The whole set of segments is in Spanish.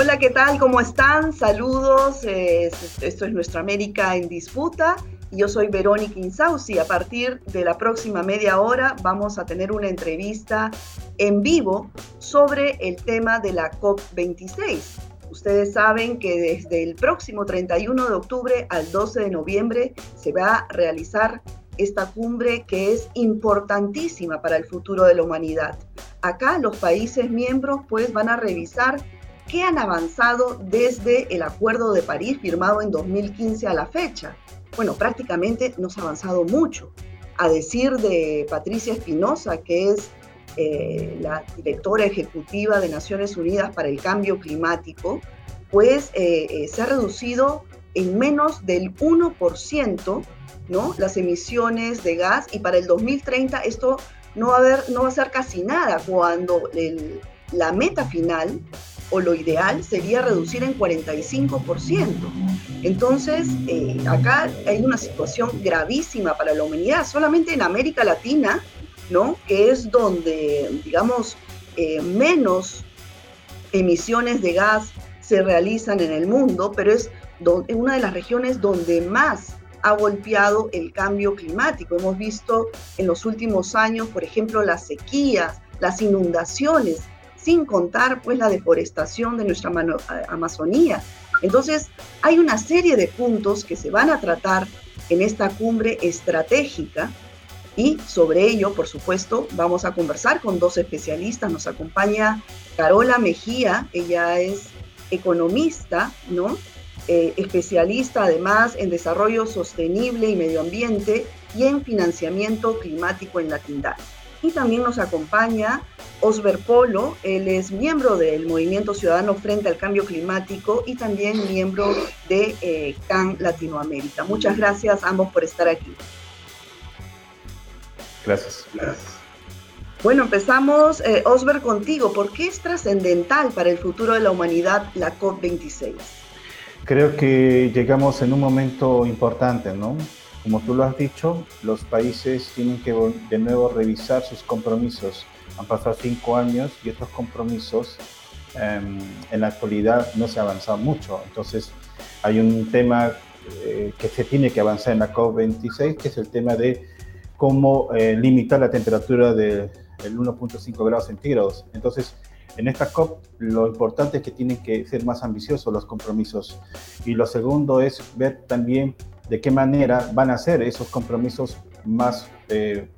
Hola, ¿qué tal? ¿Cómo están? Saludos. esto es Nuestra América en Disputa. Yo soy Verónica Insausi. A partir de la próxima media hora vamos a tener una entrevista en vivo sobre el tema de la COP26. Ustedes saben que desde el próximo 31 de octubre al 12 de noviembre se va a realizar esta cumbre que es importantísima para el futuro de la humanidad. Acá los países miembros pues van a revisar qué han avanzado desde el Acuerdo de París firmado en 2015 a la fecha. Bueno, prácticamente no se ha avanzado mucho. A decir de Patricia Espinosa, que es eh, la directora ejecutiva de Naciones Unidas para el Cambio Climático, pues eh, eh, se ha reducido en menos del 1% ¿no? las emisiones de gas y para el 2030 esto no va a, haber, no va a ser casi nada cuando la meta final o lo ideal sería reducir en 45%. Entonces, eh, acá hay una situación gravísima para la humanidad, solamente en América Latina, ¿no? Que es donde, digamos, eh, menos emisiones de gas se realizan en el mundo, pero es una de las regiones donde más ha golpeado el cambio climático. Hemos visto en los últimos años, por ejemplo, las sequías, las inundaciones, sin contar pues la deforestación de nuestra Amazonía. Entonces, hay una serie de puntos que se van a tratar en esta cumbre estratégica y sobre ello, por supuesto, vamos a conversar con dos especialistas. Nos acompaña Carola Mejía, ella es economista, ¿no? Eh, especialista además en desarrollo sostenible y medio ambiente y en financiamiento climático en la. Y también nos acompaña Osber Polo, él es miembro del Movimiento Ciudadano Frente al Cambio Climático y también miembro de eh, CAN Latinoamérica. Muchas gracias a ambos por estar aquí. Gracias. Bueno, empezamos, eh, Osber, contigo. ¿Por qué es trascendental para el futuro de la humanidad la COP26? Creo que llegamos en un momento importante, ¿no? Como tú lo has dicho, los países tienen que de nuevo revisar sus compromisos. Han pasado cinco años y estos compromisos em, en la actualidad no se ha avanzado mucho. Entonces, hay un tema eh, que se tiene que avanzar en la COP26, que es el tema de cómo eh, limitar la temperatura del 1.5 grados centígrados. Entonces, en esta COP lo importante es que tienen que ser más ambiciosos los compromisos. Y lo segundo es ver también de qué manera van a ser esos compromisos más eh,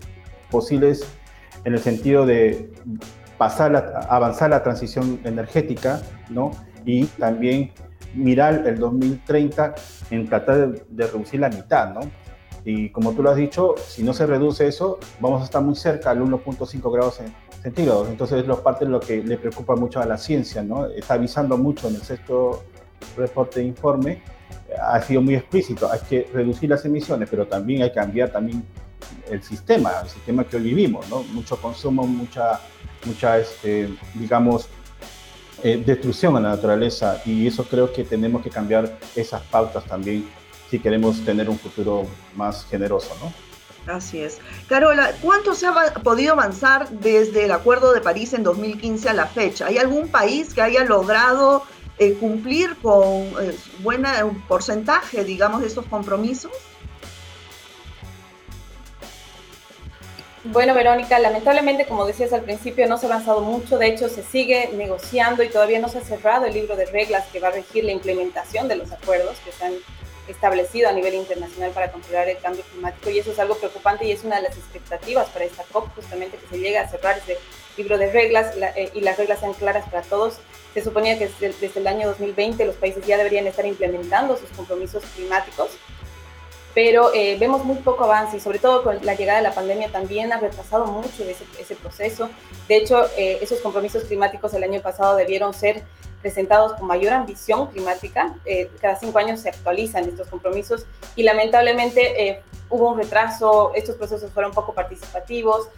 posibles en el sentido de pasar avanzar la transición energética, ¿no? Y también mirar el 2030 en tratar de, reducir la mitad, ¿no? Y como tú lo has dicho, si no se reduce eso, vamos a estar muy cerca al 1.5 grados centígrados. Entonces, es parte de lo que le preocupa mucho a la ciencia, ¿no? Está avisando mucho en el sexto reporte de informe ha sido muy explícito, hay que reducir las emisiones, pero también hay que cambiar también el sistema, el sistema que hoy vivimos, ¿no? Mucho consumo, mucha, mucha este, digamos, eh, destrucción a la naturaleza y eso creo que tenemos que cambiar esas pautas también si queremos tener un futuro más generoso, ¿no? Así es. Carola, ¿cuánto se ha podido avanzar desde el Acuerdo de París en 2015 a la fecha? ¿Hay algún país que haya logrado eh, cumplir con eh, buena, un porcentaje, digamos, de estos compromisos? Bueno, Verónica, lamentablemente, como decías al principio, no se ha avanzado mucho. De hecho, se sigue negociando y todavía no se ha cerrado el libro de reglas que va a regir la implementación de los acuerdos que se han establecido a nivel internacional para controlar el cambio climático. Y eso es algo preocupante y es una de las expectativas para esta COP, justamente que se llegue a cerrar ese libro de reglas eh, y las reglas sean claras para todos. Se suponía que desde, el año 2020 los países ya deberían estar implementando sus compromisos climáticos, pero eh, vemos muy poco avance y sobre todo con la llegada de la pandemia también ha retrasado mucho ese, ese proceso. De hecho, eh, esos compromisos climáticos el año pasado debieron ser presentados con mayor ambición climática. cada cinco años se actualizan estos compromisos y lamentablemente hubo un retraso, estos procesos fueron poco participativos,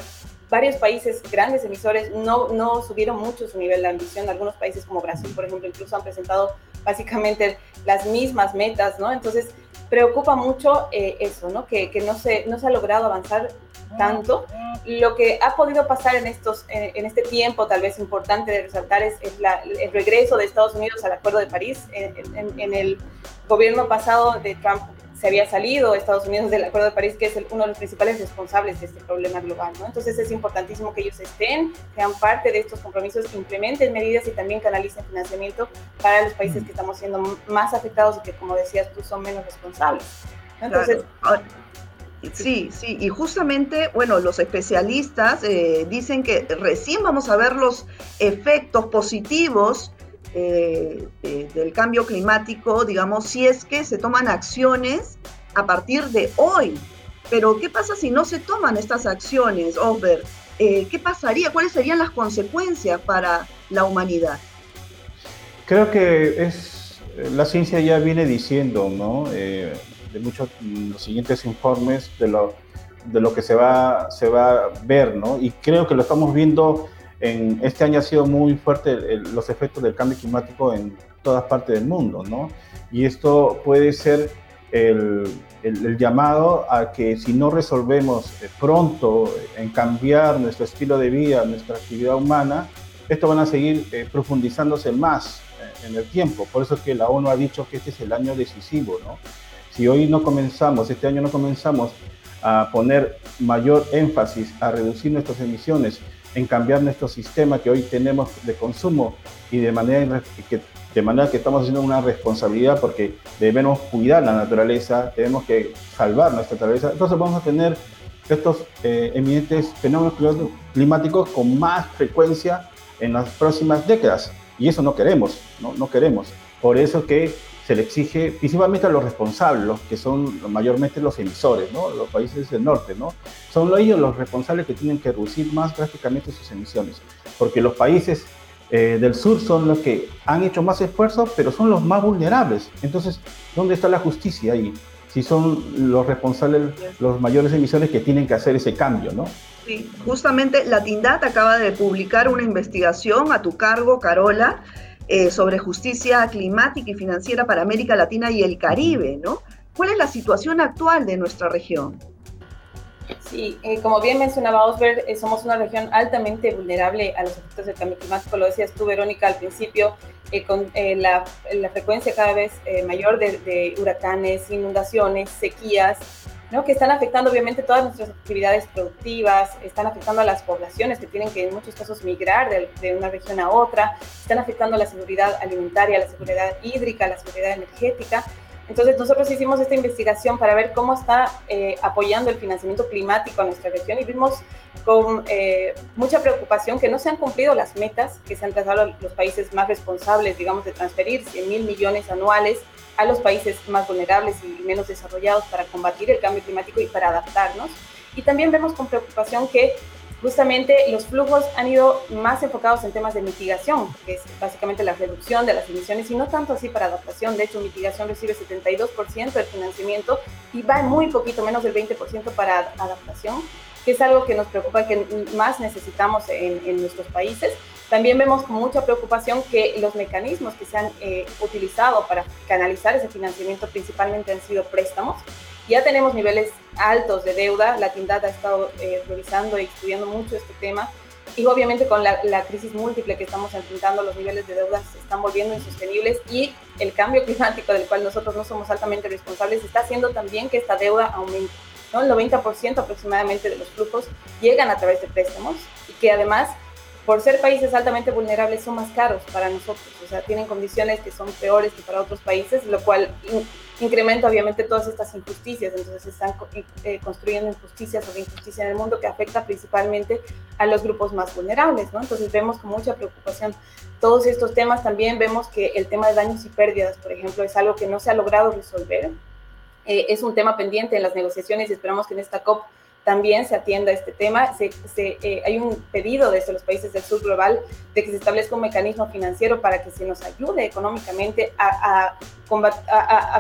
varios países grandes emisores no, no subieron mucho su nivel de ambición. Algunos países como Brasil, por ejemplo, incluso han presentado básicamente las mismas metas, ¿no? Entonces, preocupa mucho eh, eso, ¿no? Que, que, no, se, no se ha logrado avanzar tanto. Lo que ha podido pasar en, estos, en, este tiempo, tal vez importante de resaltar, es, el regreso de Estados Unidos al Acuerdo de París. En, en el gobierno pasado de Trump se había salido Estados Unidos del Acuerdo de París, que es uno de los principales responsables de este problema global. ¿no? Entonces es importantísimo que ellos estén, sean parte de estos compromisos, implementen medidas y también canalicen financiamiento para los países que estamos siendo más afectados y que, como decías tú, son menos responsables. Entonces, ah, Sí, sí, y justamente, bueno, los especialistas eh, dicen que recién vamos a ver los efectos positivos eh, del cambio climático, digamos, si es que se toman acciones a partir de hoy. Pero, ¿qué pasa si no se toman estas acciones, Osber? Eh, ¿Qué pasaría? ¿Cuáles serían las consecuencias para la humanidad? Creo que es la ciencia ya viene diciendo, ¿no? Eh, de muchos los siguientes informes de lo, de lo que se va, se va a ver, ¿no? Y creo que lo estamos viendo en este año ha sido muy fuerte los efectos del cambio climático en todas partes del mundo, ¿no? Y esto puede ser el, el, llamado a que si no resolvemos eh, pronto en cambiar nuestro estilo de vida, nuestra actividad humana, esto van a seguir eh, profundizándose más eh, en el tiempo. Por eso es que la ONU ha dicho que este es el año decisivo, ¿no? Si hoy no comenzamos, este año no comenzamos a poner mayor énfasis a reducir nuestras emisiones, en cambiar nuestro sistema que hoy tenemos de consumo y de manera que, de manera que estamos haciendo una responsabilidad porque debemos cuidar la naturaleza, tenemos que salvar nuestra naturaleza. Entonces vamos a tener estos eh, eminentes fenómenos climáticos con más frecuencia en las próximas décadas. Y eso no queremos, no, no queremos. Por eso que se le exige principalmente a los responsables, que son mayormente los emisores, ¿no? los países del norte, ¿no? son ellos los responsables que tienen que reducir más drásticamente sus emisiones, porque los países eh, del sur son los que han hecho más esfuerzos, pero son los más vulnerables. Entonces, ¿dónde está la justicia ahí? Si son los responsables, los mayores emisiones que tienen que hacer ese cambio, ¿no? Sí, justamente la TINDAT acaba de publicar una investigación a tu cargo, Carola, eh, sobre justicia climática y financiera para América Latina y el Caribe, ¿no? ¿Cuál es la situación actual de nuestra región? Sí, eh, como bien mencionaba Osber, eh, somos una región altamente vulnerable a los efectos del cambio climático. Lo decías tú, Verónica, al principio, con la, la, frecuencia cada vez mayor de, huracanes, inundaciones, sequías, ¿no? que están afectando obviamente todas nuestras actividades productivas, están afectando a las poblaciones que tienen que en muchos casos migrar de, de una región a otra, están afectando a la seguridad alimentaria, la seguridad hídrica, la seguridad energética. Entonces nosotros hicimos esta investigación para ver cómo está eh, apoyando el financiamiento climático a nuestra región y vimos con eh, mucha preocupación que no se han cumplido las metas que se han trazado a los países más responsables, digamos, de transferir 100 mil millones anuales a los países más vulnerables y menos desarrollados para combatir el cambio climático y para adaptarnos. Y también vemos con preocupación que justamente los flujos han ido más enfocados en temas de mitigación, que es básicamente la reducción de las emisiones y no tanto así para adaptación. De hecho, mitigación recibe 72% del financiamiento y va muy poquito, menos del 20% para adaptación, que es algo que nos preocupa que más necesitamos en, en nuestros países. También vemos con mucha preocupación que los mecanismos que se han eh, utilizado para canalizar ese financiamiento principalmente han sido préstamos ya tenemos niveles altos de deuda, la TINDAD ha estado eh, revisando y estudiando mucho este tema y obviamente con la, crisis múltiple que estamos enfrentando, los niveles de deuda se están volviendo insostenibles y el cambio climático del cual nosotros no somos altamente responsables está haciendo también que esta deuda aumente. ¿No? El 90% aproximadamente de los flujos llegan a través de préstamos y que además por ser países altamente vulnerables son más caros para nosotros, o sea, tienen condiciones que son peores que para otros países, lo cual incrementa obviamente todas estas injusticias, entonces se están eh, construyendo injusticias sobre injusticia en el mundo que afecta principalmente a los grupos más vulnerables. Entonces vemos con mucha preocupación todos estos temas, también vemos que el tema de daños y pérdidas, por ejemplo, es algo que no se ha logrado resolver, eh, es un tema pendiente en las negociaciones y esperamos que en esta COP también se atienda este tema. Eh, hay un pedido desde los países del sur global de que se establezca un mecanismo financiero para que se nos ayude económicamente a,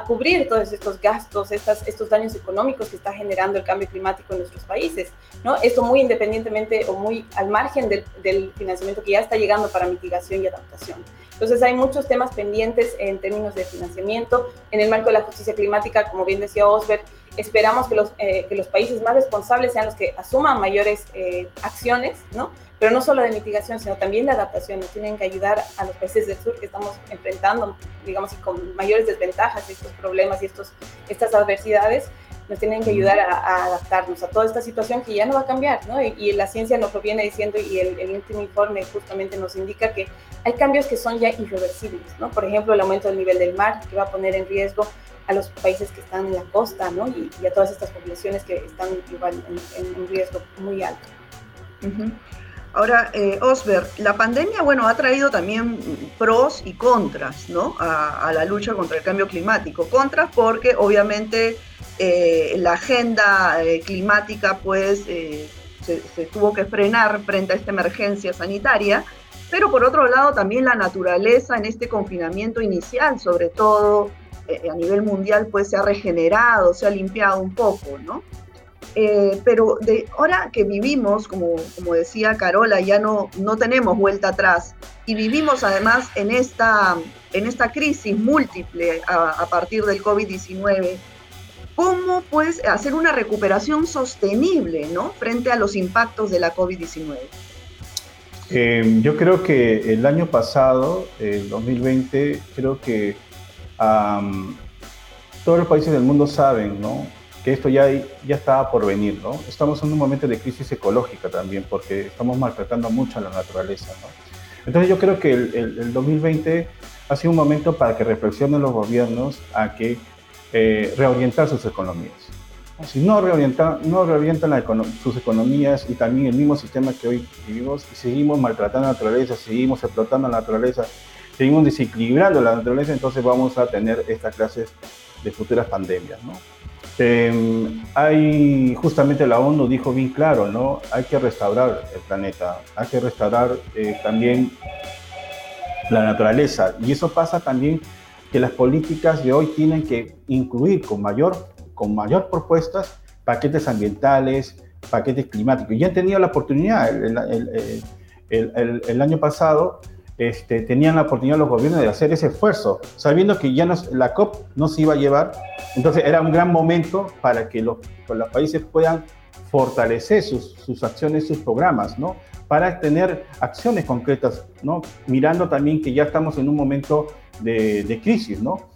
cubrir todos estos gastos, estos daños económicos que está generando el cambio climático en nuestros países. ¿no? Esto muy independientemente o muy al margen del financiamiento que ya está llegando para mitigación y adaptación. Entonces hay muchos temas pendientes en términos de financiamiento. En el marco de la justicia climática, como bien decía Osbert, esperamos que los, eh, que los países más responsables sean los que asuman mayores eh, acciones, ¿no? Pero no solo de mitigación, sino también de adaptación. Nos tienen que ayudar a los países del sur que estamos enfrentando, digamos, con mayores desventajas estos problemas y estos, estas adversidades, nos tienen que ayudar a, adaptarnos a toda esta situación que ya no va a cambiar, ¿no? Y, la ciencia nos lo viene diciendo y el, el, último informe justamente nos indica que hay cambios que son ya irreversibles, ¿no? Por ejemplo, el aumento del nivel del mar, que va a poner en riesgo a los países que están en la costa, ¿no? Y, a todas estas poblaciones que están igual en, un riesgo muy alto. Ahora, eh, Osber, la pandemia, bueno, ha traído también pros y contras, ¿no? A, la lucha contra el cambio climático. Contras porque obviamente eh, la agenda eh, climática, pues, eh, se, se, tuvo que frenar frente a esta emergencia sanitaria. Pero por otro lado, también la naturaleza en este confinamiento inicial, sobre todo eh, a nivel mundial pues se ha regenerado, se ha limpiado un poco, ¿no? Eh, pero de ahora que vivimos, como, como decía Carola, ya no, no tenemos vuelta atrás y vivimos además en esta, en esta crisis múltiple a, partir del COVID-19, ¿cómo pues hacer una recuperación sostenible ¿no? frente a los impactos de la COVID-19? Eh, yo creo que el año pasado, el 2020, creo que todos los países del mundo saben ¿no? que esto ya, ya estaba por venir. ¿no? Estamos en un momento de crisis ecológica también porque estamos maltratando mucho a la naturaleza. ¿no? Entonces yo creo que el, el, 2020 ha sido un momento para que reflexionen los gobiernos a que eh, reorientar sus economías. Si no reorientan, no reorientan sus economías y también el mismo sistema que hoy vivimos seguimos maltratando la naturaleza, seguimos explotando la naturaleza, seguimos desequilibrando la naturaleza, entonces vamos a tener estas clases de futuras pandemias. ¿no? Em, hay, justamente la ONU dijo bien claro, ¿no? Hay que restaurar el planeta, hay que restaurar eh, también la naturaleza. Y eso pasa también que las políticas de hoy tienen que incluir con mayor, con mayor propuestas paquetes ambientales, paquetes climáticos. Ya han tenido la oportunidad el, el, el año pasado este, tenían la oportunidad los gobiernos de hacer ese esfuerzo, sabiendo que ya la COP no se iba a llevar. Entonces era un gran momento para que los, los países puedan fortalecer sus, sus, acciones, sus programas, ¿no? Para tener acciones concretas, ¿no? Mirando también que ya estamos en un momento de, de crisis, ¿no?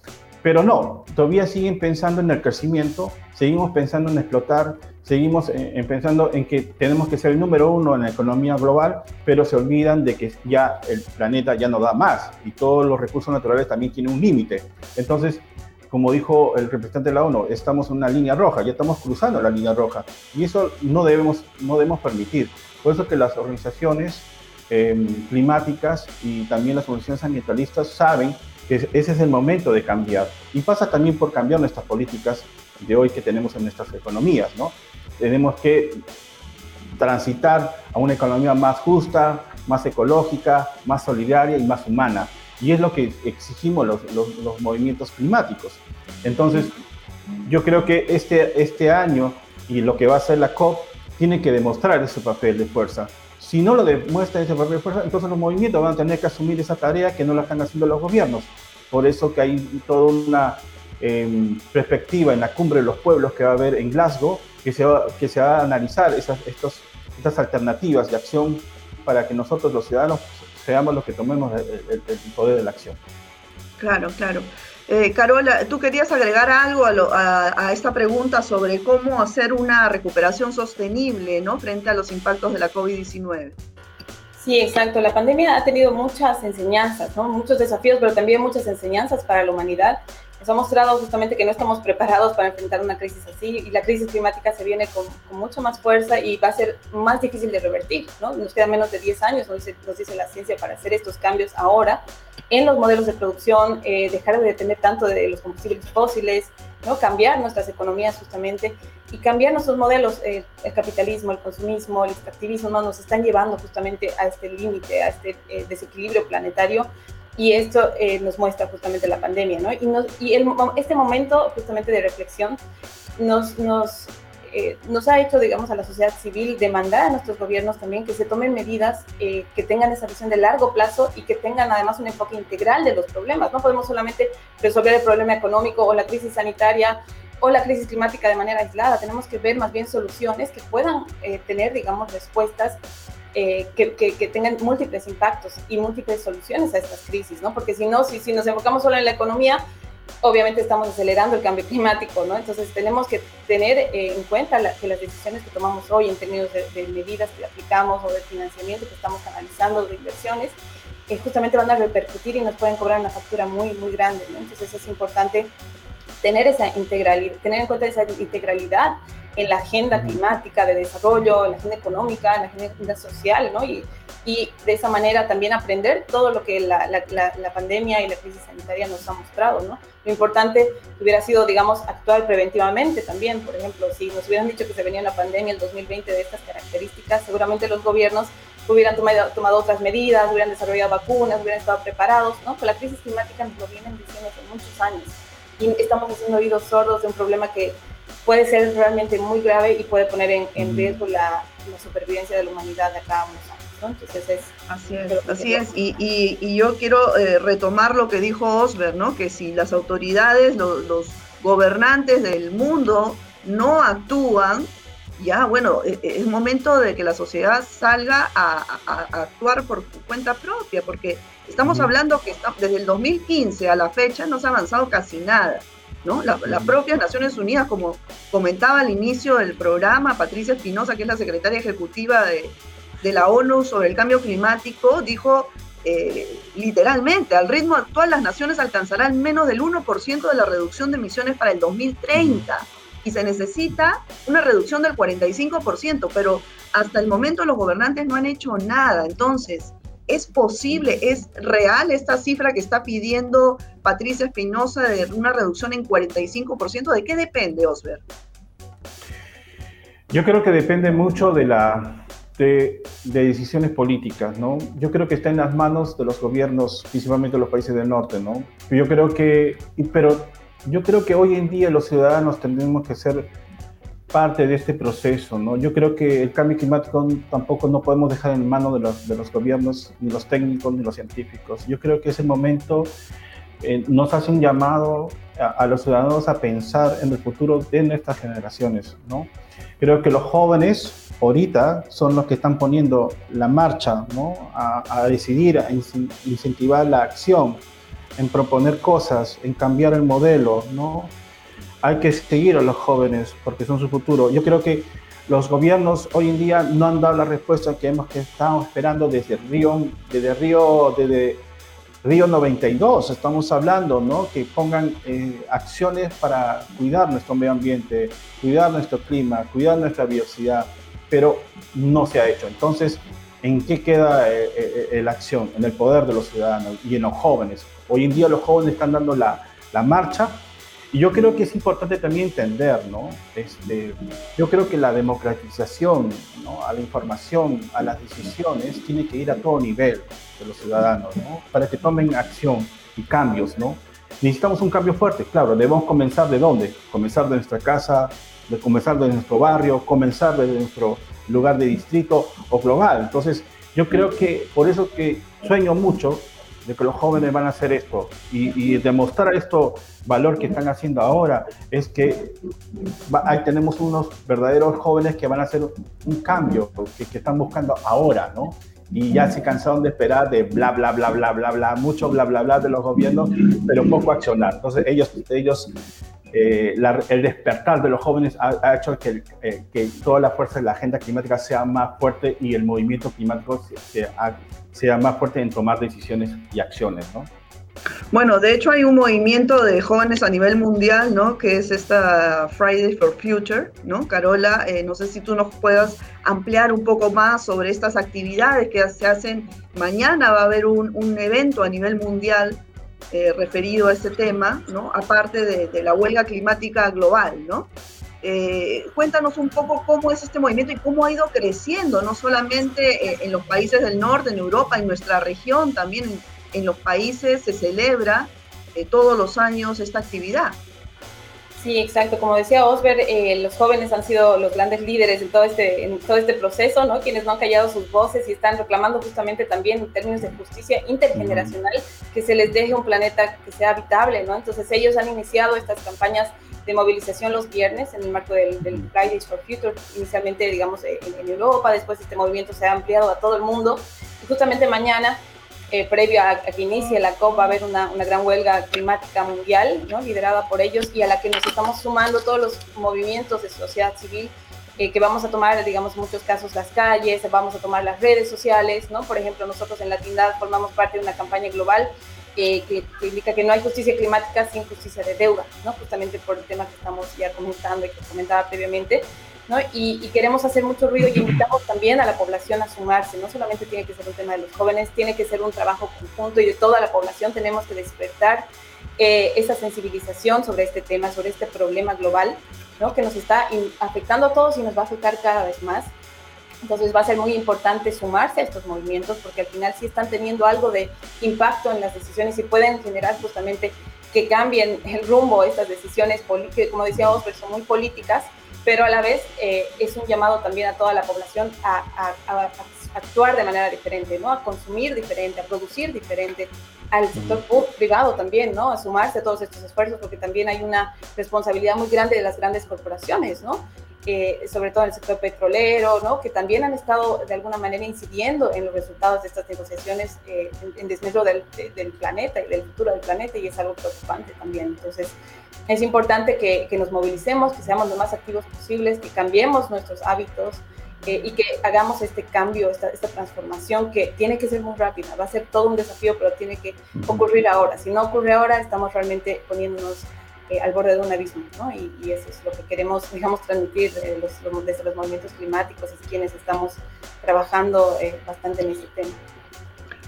Pero no, todavía siguen pensando en el crecimiento, seguimos pensando en explotar, seguimos eh, pensando en que tenemos que ser el número uno en la economía global, pero se olvidan de que ya el planeta ya no da más y todos los recursos naturales también tienen un límite. Entonces, como dijo el representante de la ONU, estamos en una línea roja, ya estamos cruzando la línea roja y eso no debemos, no debemos permitir. Por eso que las organizaciones em, climáticas y también las organizaciones ambientalistas saben que ese es el momento de cambiar y pasa también por cambiar nuestras políticas de hoy que tenemos en nuestras economías, ¿no? tenemos que transitar a una economía más justa, más ecológica, más solidaria y más humana. Y es lo que exigimos los, los, movimientos climáticos. Entonces, yo creo que este, este año y lo que va a ser la COP tiene que demostrar ese papel de fuerza. Si no lo demuestra ese papel de fuerza, entonces los movimientos van a tener que asumir esa tarea que no la están haciendo los gobiernos. Por eso que hay toda una eh, perspectiva en la cumbre de los pueblos que va a haber en Glasgow, que se va, que se va a analizar esas, estos, estas alternativas de acción para que nosotros los ciudadanos seamos los que tomemos el, poder de la acción. Claro, claro. Eh, Carola, tú querías agregar algo a, esta pregunta sobre cómo hacer una recuperación sostenible ¿no? frente a los impactos de la COVID-19. Sí, exacto. La pandemia ha tenido muchas enseñanzas, ¿no? muchos desafíos, pero también muchas enseñanzas para la humanidad nos ha mostrado justamente que no estamos preparados para enfrentar una crisis así y la crisis climática se viene con, con mucha más fuerza y va a ser más difícil de revertir, ¿no? Nos quedan menos de 10 años, nos dice, nos dice la ciencia, para hacer estos cambios ahora en los modelos de producción, eh, dejar de depender tanto de los combustibles fósiles, ¿no? cambiar nuestras economías justamente y cambiar nuestros modelos, eh, el capitalismo, el consumismo, el extractivismo, ¿no? nos están llevando justamente a este límite, a este eh, desequilibrio planetario y esto eh, nos muestra justamente la pandemia, ¿no? Y, este momento justamente de reflexión eh, nos ha hecho, digamos, a la sociedad civil demandar a nuestros gobiernos también que se tomen medidas eh, que tengan esa visión de largo plazo y que tengan además un enfoque integral de los problemas. No podemos solamente resolver el problema económico o la crisis sanitaria o la crisis climática de manera aislada, tenemos que ver más bien soluciones que puedan tener, digamos, respuestas eh, que, que, tengan múltiples impactos y múltiples soluciones a estas crisis, ¿no? Porque si no, si, si nos enfocamos solo en la economía, obviamente estamos acelerando el cambio climático, ¿no? Entonces tenemos que tener eh, en cuenta que las decisiones que tomamos hoy en términos de, medidas que aplicamos o de financiamiento que estamos analizando, de inversiones, que justamente van a repercutir y nos pueden cobrar una factura muy, muy grande, ¿no? Entonces es importante tener esa integralidad, tener en cuenta esa integralidad en la agenda climática de desarrollo, en la agenda económica, en la agenda social, ¿no? Y, y de esa manera también aprender todo lo que la, la, la, pandemia y la crisis sanitaria nos ha mostrado, ¿no? Lo importante hubiera sido, digamos, actuar preventivamente también. Por ejemplo, si nos hubieran dicho que se venía una pandemia el 2020 de estas características, seguramente los gobiernos hubieran tomado, tomado otras medidas, hubieran desarrollado vacunas, hubieran estado preparados, ¿no? Con la crisis climática nos lo vienen diciendo hace muchos años y estamos haciendo oídos sordos de un problema que puede ser realmente muy grave y puede poner en, riesgo la, supervivencia de la humanidad de acá a unos años. ¿no? Entonces es, así es, así es. Y, y, yo quiero eh, retomar lo que dijo Osber, ¿no? que si las autoridades, los gobernantes del mundo no actúan, ya, bueno, e, e, es momento de que la sociedad salga a, actuar por cuenta propia, porque estamos hablando que desde el 2015 a la fecha no se ha avanzado casi nada. ¿No? La, propia Naciones Unidas, como comentaba al inicio del programa, Patricia Espinosa, que es la secretaria ejecutiva de, la ONU sobre el cambio climático, dijo eh, literalmente, al ritmo actual las naciones alcanzarán menos del 1% de la reducción de emisiones para el 2030 y se necesita una reducción del 45%, pero hasta el momento los gobernantes no han hecho nada. Entonces, ¿es posible, es real esta cifra que está pidiendo Patricia Espinosa de una reducción en 45%? ¿De qué depende, Osber? Yo creo que depende mucho de la de, decisiones políticas, ¿no? Yo creo que está en las manos de los gobiernos, principalmente los países del norte, ¿no? Yo creo que, pero yo creo que hoy en día los ciudadanos tendremos que ser parte de este proceso, ¿no? Yo creo que el cambio climático tampoco no podemos dejar en manos de los, de los gobiernos, ni los técnicos, ni los científicos. Yo creo que ese momento eh, nos hace un llamado a, los ciudadanos a pensar en el futuro de nuestras generaciones, ¿no? Creo que los jóvenes ahorita son los que están poniendo la marcha, ¿no? A, a decidir, a incentivar la acción en proponer cosas, en cambiar el modelo, ¿no? Hay que seguir a los jóvenes porque son su futuro. Yo creo que los gobiernos hoy en día no han dado la respuesta que hemos que estamos esperando desde Río, desde Río, desde Río 92. Estamos hablando, ¿no? Que pongan eh, acciones para cuidar nuestro medio ambiente, cuidar nuestro clima, cuidar nuestra biodiversidad, pero no se ha hecho. Entonces, ¿en qué queda eh, eh, la acción? En el poder de los ciudadanos y en los jóvenes. Hoy en día los jóvenes están dando la, la marcha y yo creo que es importante también entender, ¿no? Este, yo creo que la democratización ¿no? a la información, a las decisiones, tiene que ir a todo nivel de los ciudadanos, ¿no? Para que tomen acción y cambios, ¿no? Necesitamos un cambio fuerte, claro, debemos comenzar de dónde? Comenzar de nuestra casa, de comenzar de nuestro barrio, comenzar de nuestro lugar de distrito o global. Entonces, yo creo que por eso que sueño mucho de que los jóvenes van a hacer esto y, demostrar esto valor que están haciendo ahora es que ahí tenemos unos verdaderos jóvenes que van a hacer un cambio que, que están buscando ahora, ¿no? y ya se cansaron de esperar de bla, bla, bla, bla, bla, bla, mucho bla, bla, bla de los gobiernos, pero poco accionar. Entonces ellos, ellos eh, el despertar de los jóvenes ha, hecho que, eh, que, toda la fuerza de la agenda climática sea más fuerte y el movimiento climático sea, sea más fuerte en tomar decisiones y acciones, ¿no? Bueno, de hecho hay un movimiento de jóvenes a nivel mundial, ¿no? Que es esta Friday for Future, ¿no? Carola, eh, no sé si tú nos puedas ampliar un poco más sobre estas actividades que se hacen. Mañana va a haber un, un evento a nivel mundial eh, referido a este tema, ¿no? aparte de, la huelga climática global. ¿no? Eh, cuéntanos un poco cómo es este movimiento y cómo ha ido creciendo, no solamente eh, en los países del norte, en Europa, en nuestra región, también en, los países se celebra todos los años esta actividad. Sí, exacto. Como decía Osber, eh, los jóvenes han sido los grandes líderes en todo, este, en todo este proceso, ¿no? Quienes no han callado sus voces y están reclamando justamente también en términos de justicia intergeneracional que se les deje un planeta que sea habitable, ¿no? Entonces ellos han iniciado estas campañas de movilización los viernes en el marco del, Fridays for Future, inicialmente, digamos, en, en, Europa, después este movimiento se ha ampliado a todo el mundo. Y justamente mañana, eh, previo a, que inicie la COP, va a haber una, una gran huelga climática mundial, ¿no? liderada por ellos y a la que nos estamos sumando todos los movimientos de sociedad civil eh, que vamos a tomar, digamos, en muchos casos las calles, vamos a tomar las redes sociales, ¿no? Por ejemplo, nosotros en Latindad formamos parte de una campaña global eh, que, indica que no hay justicia climática sin justicia de deuda, ¿no? Justamente por el tema que estamos ya comentando y que comentaba previamente, ¿no? Y, y, queremos hacer mucho ruido y invitamos también a la población a sumarse. No solamente tiene que ser un tema de los jóvenes, tiene que ser un trabajo conjunto y de toda la población tenemos que despertar eh, esa sensibilización sobre este tema, sobre este problema global, ¿no? que nos está afectando a todos y nos va a afectar cada vez más. Entonces va a ser muy importante sumarse a estos movimientos porque al final sí están teniendo algo de impacto en las decisiones y pueden generar justamente que cambien el rumbo estas decisiones, que como decía Oscar, son muy políticas, pero a la vez eh, es un llamado también a toda la población a, a, actuar de manera diferente, ¿no? a consumir diferente, a producir diferente, al sector privado también, ¿no? A sumarse a todos estos esfuerzos, porque también hay una responsabilidad muy grande de las grandes corporaciones, ¿no? Eh, sobre todo en el sector petrolero, ¿no? Que también han estado de alguna manera incidiendo en los resultados de estas negociaciones eh, en, desmedro del, del, planeta y del futuro del planeta, y es algo preocupante también. Entonces, es importante que, que nos movilicemos, que seamos lo más activos posibles, que cambiemos nuestros hábitos, y que hagamos este cambio, esta, esta, transformación que tiene que ser muy rápida, va a ser todo un desafío, pero tiene que ocurrir ahora. Si no ocurre ahora, estamos realmente poniéndonos eh, al borde de un abismo, ¿no? Y, eso es lo que queremos, digamos, transmitir eh, los, desde los movimientos climáticos, es quienes estamos trabajando eh, bastante en este tema.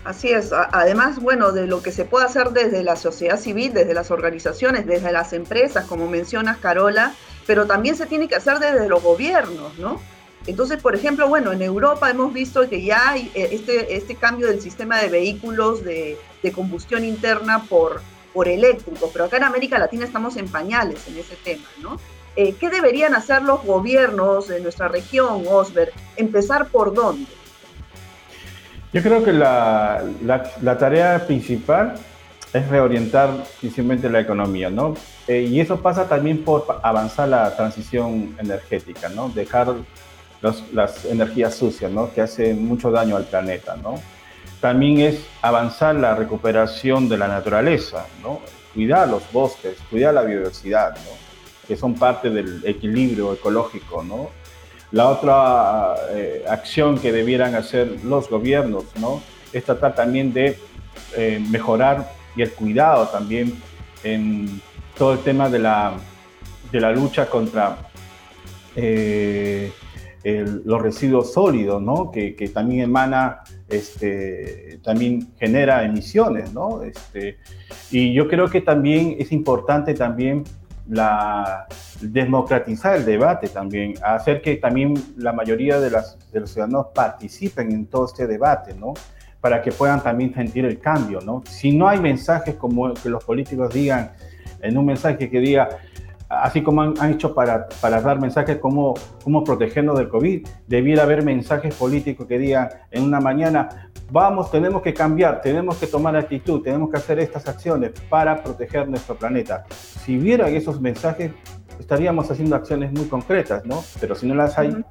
Así es. Además, bueno, de lo que se puede hacer desde la sociedad civil, desde las organizaciones, desde las empresas, como mencionas, Carola, pero también se tiene que hacer desde los gobiernos, ¿no? Entonces, por ejemplo, bueno, en Europa hemos visto que ya hay eh, este, este cambio del sistema de vehículos de, combustión interna por, por eléctricos, pero acá en América Latina estamos en pañales en ese tema, ¿no? Eh, ¿Qué deberían hacer los gobiernos de nuestra región, Osber? ¿Empezar por dónde? Yo creo que la, la, tarea principal es reorientar principalmente la economía, ¿no? Eh, y eso pasa también por avanzar la transición energética, ¿no? Dejar las energías sucias, ¿no? que hacen mucho daño al planeta. ¿no? También es avanzar la recuperación de la naturaleza, cuidar los bosques, cuidar la biodiversidad, que son parte del equilibrio ecológico. La otra eh, acción que debieran hacer los gobiernos ¿no? es tratar también de eh, mejorar y el cuidado también en todo el tema de la, de la lucha contra eh, los residuos sólidos, ¿no? Que, que, también emana, este, también genera emisiones, ¿no? Este, y yo creo que también es importante también la, democratizar el debate también, hacer que también la mayoría de, las, de los ciudadanos participen en todo este debate, ¿no? Para que puedan también sentir el cambio, ¿no? Si no hay mensajes como que los políticos digan, en un mensaje que diga, así como han, hecho para, para, dar mensajes como cómo protegernos del COVID, debiera haber mensajes políticos que digan en una mañana, vamos, tenemos que cambiar, tenemos que tomar actitud, tenemos que hacer estas acciones para proteger nuestro planeta. Si vieran esos mensajes, estaríamos haciendo acciones muy concretas, ¿no? Pero si no las hay,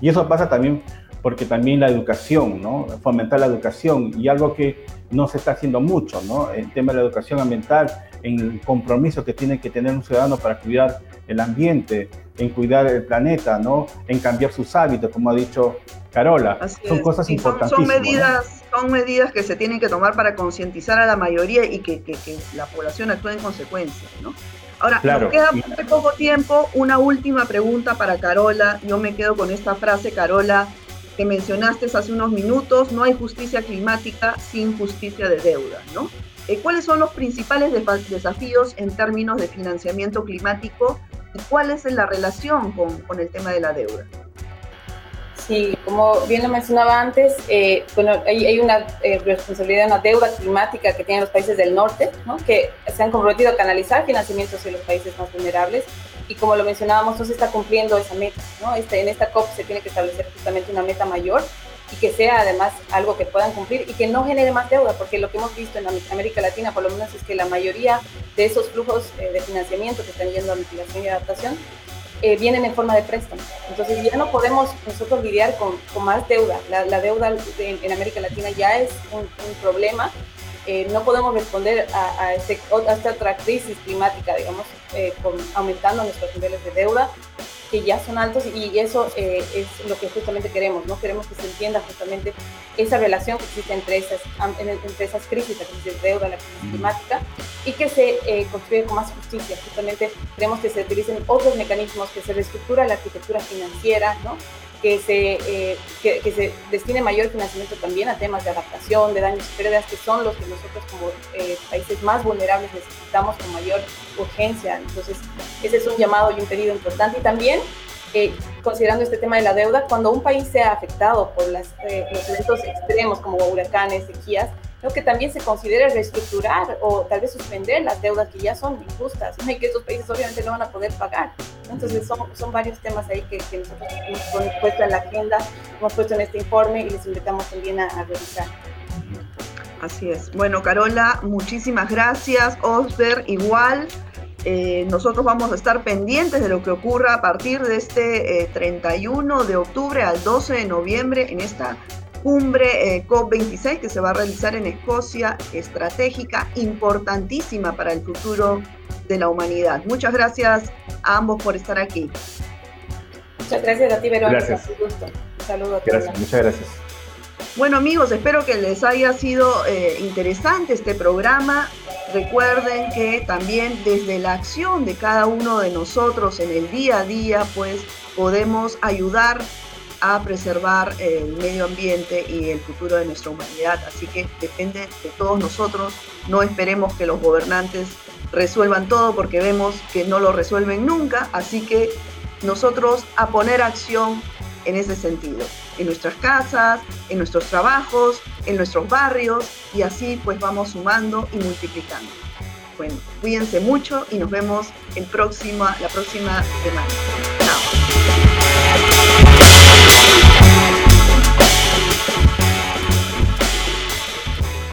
y eso pasa también porque también la educación, ¿no? Fomentar la educación y algo que no se está haciendo mucho, ¿no? El tema de la educación ambiental, en el compromiso que tiene que tener un ciudadano para cuidar el ambiente, en cuidar el planeta, ¿no? En cambiar sus hábitos, como ha dicho Carola. son cosas importantísimas. Son, medidas, son medidas que se tienen que tomar para concientizar a la mayoría y que, que, la población actúe en consecuencia, ¿no? Ahora, nos queda muy poco tiempo. Una última pregunta para Carola. Yo me quedo con esta frase, Carola que mencionaste hace unos minutos, no hay justicia climática sin justicia de deuda, ¿no? Eh, ¿Cuáles son los principales desafíos en términos de financiamiento climático y cuál es la relación con, con el tema de la deuda? Sí, como bien lo mencionaba antes, eh, bueno, hay, hay una eh, responsabilidad, una deuda climática que tienen los países del norte, ¿no? que se han comprometido a canalizar financiamientos hacia los países más vulnerables y como lo mencionábamos, no se está cumpliendo esa meta. ¿no? Este, en esta COP se tiene que establecer justamente una meta mayor y que sea además algo que puedan cumplir y que no genere más deuda, porque lo que hemos visto en América Latina por lo menos es que la mayoría de esos flujos eh, de financiamiento que están yendo a mitigación y adaptación eh, vienen en forma de préstamo. Entonces ya no podemos nosotros lidiar con, con más deuda. La, deuda en, América Latina ya es un, problema. Eh, no podemos responder a, a, este, a, esta otra crisis climática, digamos, con, aumentando nuestros niveles de deuda que ya son altos y eso eh, es lo que justamente queremos, ¿no? Queremos que se entienda justamente esa relación que existe entre esas, entre esas crisis, la crisis de deuda, la crisis climática, y que se eh, construye con más justicia. Justamente queremos que se utilicen otros mecanismos, que se reestructura la arquitectura financiera, ¿no? Que se, eh, que, se destine mayor financiamiento también a temas de adaptación, de daños y pérdidas, que son los que nosotros como eh, países más vulnerables necesitamos con mayor urgencia. Entonces, ese es un llamado y un pedido importante. Y también, eh, considerando este tema de la deuda, cuando un país sea afectado por las, los eventos extremos como huracanes, sequías, creo que también se considere reestructurar o tal vez suspender las deudas que ya son injustas y que estos países obviamente no van a poder pagar. Entonces son, son varios temas ahí que, nosotros hemos puesto en la agenda, hemos puesto en este informe y les invitamos también a, revisar. Así es. Bueno, Carola, muchísimas gracias. Osber, igual. Eh, nosotros vamos a estar pendientes de lo que ocurra a partir de este 31 eh, de octubre al 12 de noviembre en esta cumbre eh, COP26 que se va a realizar en Escocia, estratégica, importantísima para el futuro de la humanidad. Muchas gracias a ambos por estar aquí. Muchas gracias a ti, Verónica. Gracias. Un gusto. Un saludo a todos. Gracias, muchas gracias. Bueno amigos, espero que les haya sido eh, interesante este programa. Recuerden que también desde la acción de cada uno de nosotros en el día a día, pues podemos ayudar a preservar el medio ambiente y el futuro de nuestra humanidad. Así que depende de todos nosotros. No esperemos que los gobernantes resuelvan todo porque vemos que no lo resuelven nunca. Así que nosotros a poner acción en ese sentido, en nuestras casas, en nuestros trabajos, en nuestros barrios y así pues vamos sumando y multiplicando. Bueno, cuídense mucho y nos vemos el próximo, la próxima semana. Chao.